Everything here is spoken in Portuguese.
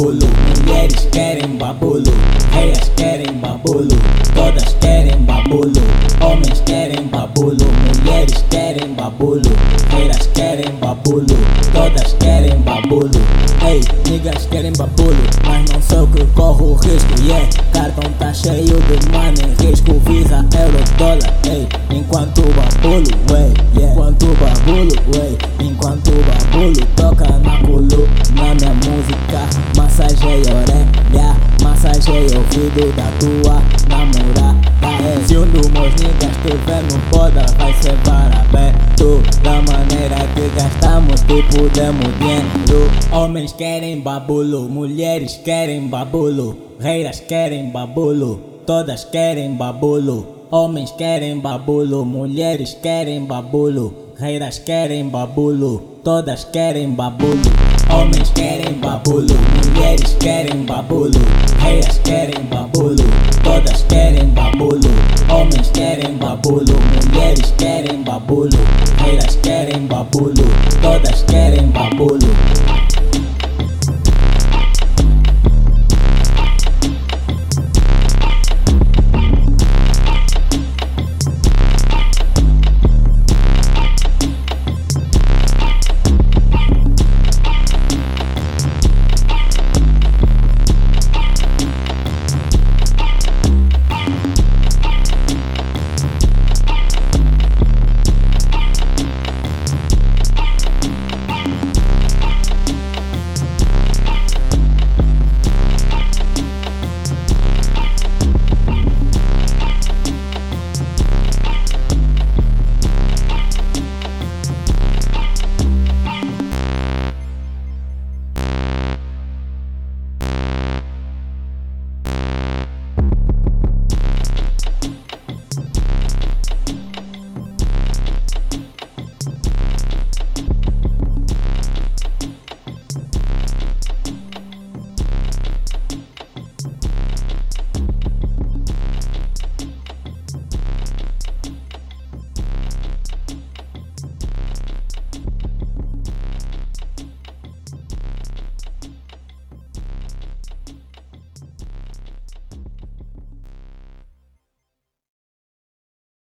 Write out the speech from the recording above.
mulheres querem babulo, reias querem babulo, todas querem babulo, homens querem babulo, mulheres querem babulo, reias querem babulo, todas querem babulo. Ei, niggas querem babulo, mas não sou que corro risco, yeah. Cartão tá cheio de money, risco, visa, euro, dólar, ei. Enquanto babulo, wey, yeah. Enquanto babulo, na culo, na minha música, massageia orelha, massageia o ouvido da tua namorada. É. Se um dos meus niggas tiver no poda, vai ser aberto Da maneira que gastamos, tipo demos dinheiro. Homens querem babulo, mulheres querem babulo, reiras querem babulo, todas querem babulo. Homens querem babulo, mulheres querem babulo, reiras querem babulo, Todas querem babulo, homens querem babulo, mulheres querem babulo, reias querem babulo, todas querem babulo, homens querem babulo, mulheres querem babulo, reias querem babulo, todas querem babulo.